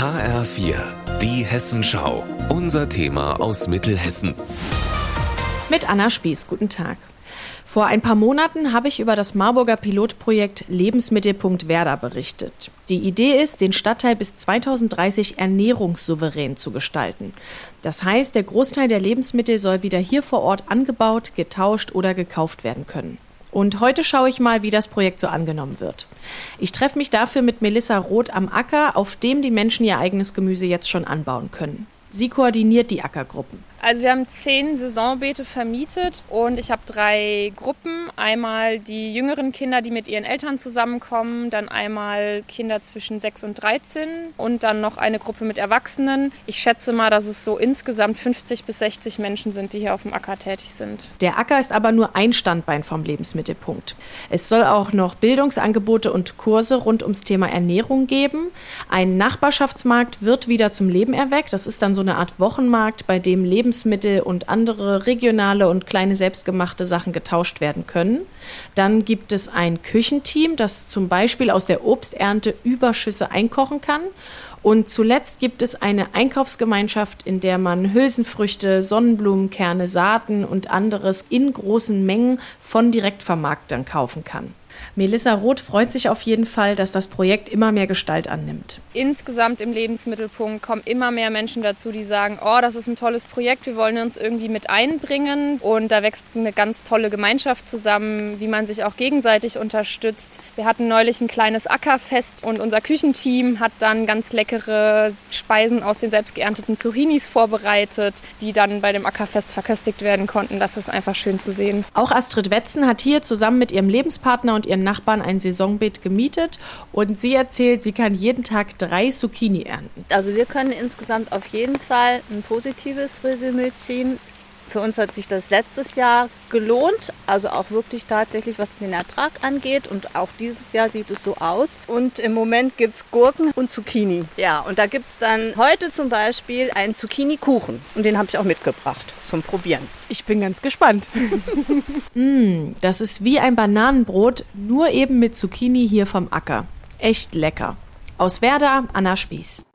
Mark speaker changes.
Speaker 1: HR4, die Hessenschau. Unser Thema aus Mittelhessen.
Speaker 2: Mit Anna Spieß, guten Tag. Vor ein paar Monaten habe ich über das Marburger Pilotprojekt Lebensmittelpunkt Werder berichtet. Die Idee ist, den Stadtteil bis 2030 ernährungssouverän zu gestalten. Das heißt, der Großteil der Lebensmittel soll wieder hier vor Ort angebaut, getauscht oder gekauft werden können. Und heute schaue ich mal, wie das Projekt so angenommen wird. Ich treffe mich dafür mit Melissa Roth am Acker, auf dem die Menschen ihr eigenes Gemüse jetzt schon anbauen können. Sie koordiniert die Ackergruppen.
Speaker 3: Also wir haben zehn Saisonbeete vermietet und ich habe drei Gruppen. Einmal die jüngeren Kinder, die mit ihren Eltern zusammenkommen, dann einmal Kinder zwischen 6 und 13 und dann noch eine Gruppe mit Erwachsenen. Ich schätze mal, dass es so insgesamt 50 bis 60 Menschen sind, die hier auf dem Acker tätig sind.
Speaker 2: Der Acker ist aber nur ein Standbein vom Lebensmittelpunkt. Es soll auch noch Bildungsangebote und Kurse rund ums Thema Ernährung geben. Ein Nachbarschaftsmarkt wird wieder zum Leben erweckt. Das ist dann so eine Art Wochenmarkt, bei dem Leben Lebensmittel und andere regionale und kleine selbstgemachte Sachen getauscht werden können. Dann gibt es ein Küchenteam, das zum Beispiel aus der Obsternte Überschüsse einkochen kann. Und zuletzt gibt es eine Einkaufsgemeinschaft, in der man Hülsenfrüchte, Sonnenblumenkerne, Saaten und anderes in großen Mengen von Direktvermarktern kaufen kann. Melissa Roth freut sich auf jeden Fall, dass das Projekt immer mehr Gestalt annimmt.
Speaker 3: Insgesamt im Lebensmittelpunkt kommen immer mehr Menschen dazu, die sagen, oh, das ist ein tolles Projekt, wir wollen uns irgendwie mit einbringen. Und da wächst eine ganz tolle Gemeinschaft zusammen, wie man sich auch gegenseitig unterstützt. Wir hatten neulich ein kleines Ackerfest und unser Küchenteam hat dann ganz leckere Speisen aus den selbst geernteten Zucchinis vorbereitet, die dann bei dem Ackerfest verköstigt werden konnten. Das ist einfach schön zu sehen.
Speaker 2: Auch Astrid Wetzen hat hier zusammen mit ihrem Lebenspartner und ihren Nachbarn ein Saisonbeet gemietet und sie erzählt, sie kann jeden Tag drei Zucchini ernten.
Speaker 4: Also wir können insgesamt auf jeden Fall ein positives Resümee ziehen. Für uns hat sich das letztes Jahr gelohnt, also auch wirklich tatsächlich, was den Ertrag angeht. Und auch dieses Jahr sieht es so aus. Und im Moment gibt es Gurken und Zucchini. Ja, und da gibt es dann heute zum Beispiel einen Zucchini-Kuchen. Und den habe ich auch mitgebracht zum Probieren.
Speaker 2: Ich bin ganz gespannt. mm, das ist wie ein Bananenbrot, nur eben mit Zucchini hier vom Acker. Echt lecker. Aus Werder, Anna Spieß.